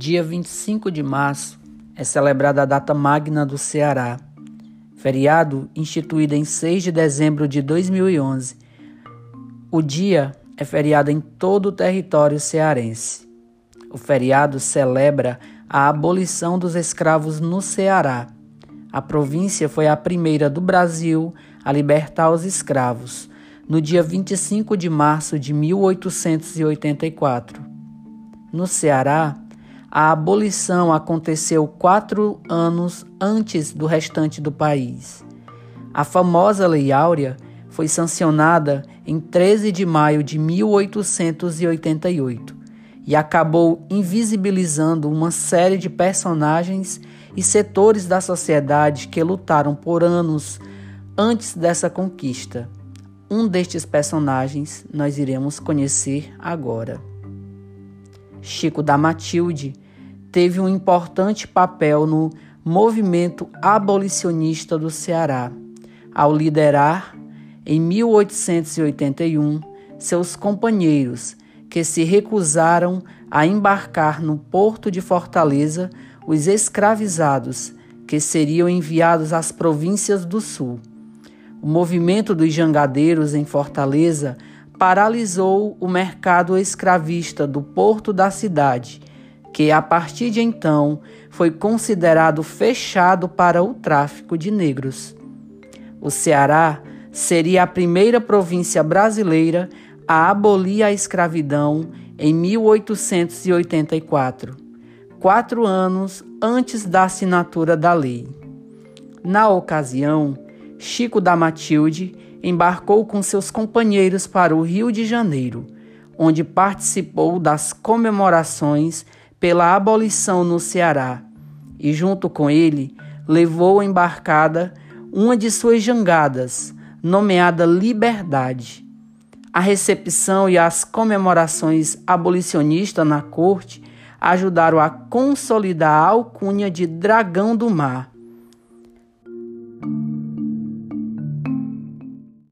Dia 25 de março é celebrada a data magna do Ceará, feriado instituído em 6 de dezembro de 2011. O dia é feriado em todo o território cearense. O feriado celebra a abolição dos escravos no Ceará. A província foi a primeira do Brasil a libertar os escravos, no dia 25 de março de 1884. No Ceará, a abolição aconteceu quatro anos antes do restante do país. A famosa Lei Áurea foi sancionada em 13 de maio de 1888 e acabou invisibilizando uma série de personagens e setores da sociedade que lutaram por anos antes dessa conquista. Um destes personagens nós iremos conhecer agora. Chico da Matilde teve um importante papel no movimento abolicionista do Ceará, ao liderar, em 1881, seus companheiros que se recusaram a embarcar no porto de Fortaleza os escravizados que seriam enviados às províncias do sul. O movimento dos jangadeiros em Fortaleza paralisou o mercado escravista do porto da cidade, que a partir de então foi considerado fechado para o tráfico de negros. O Ceará seria a primeira província brasileira a abolir a escravidão em 1884, quatro anos antes da assinatura da lei. Na ocasião, Chico da Matilde embarcou com seus companheiros para o Rio de Janeiro, onde participou das comemorações pela abolição no Ceará, e junto com ele levou embarcada uma de suas jangadas, nomeada Liberdade. A recepção e as comemorações abolicionistas na corte ajudaram a consolidar a alcunha de Dragão do Mar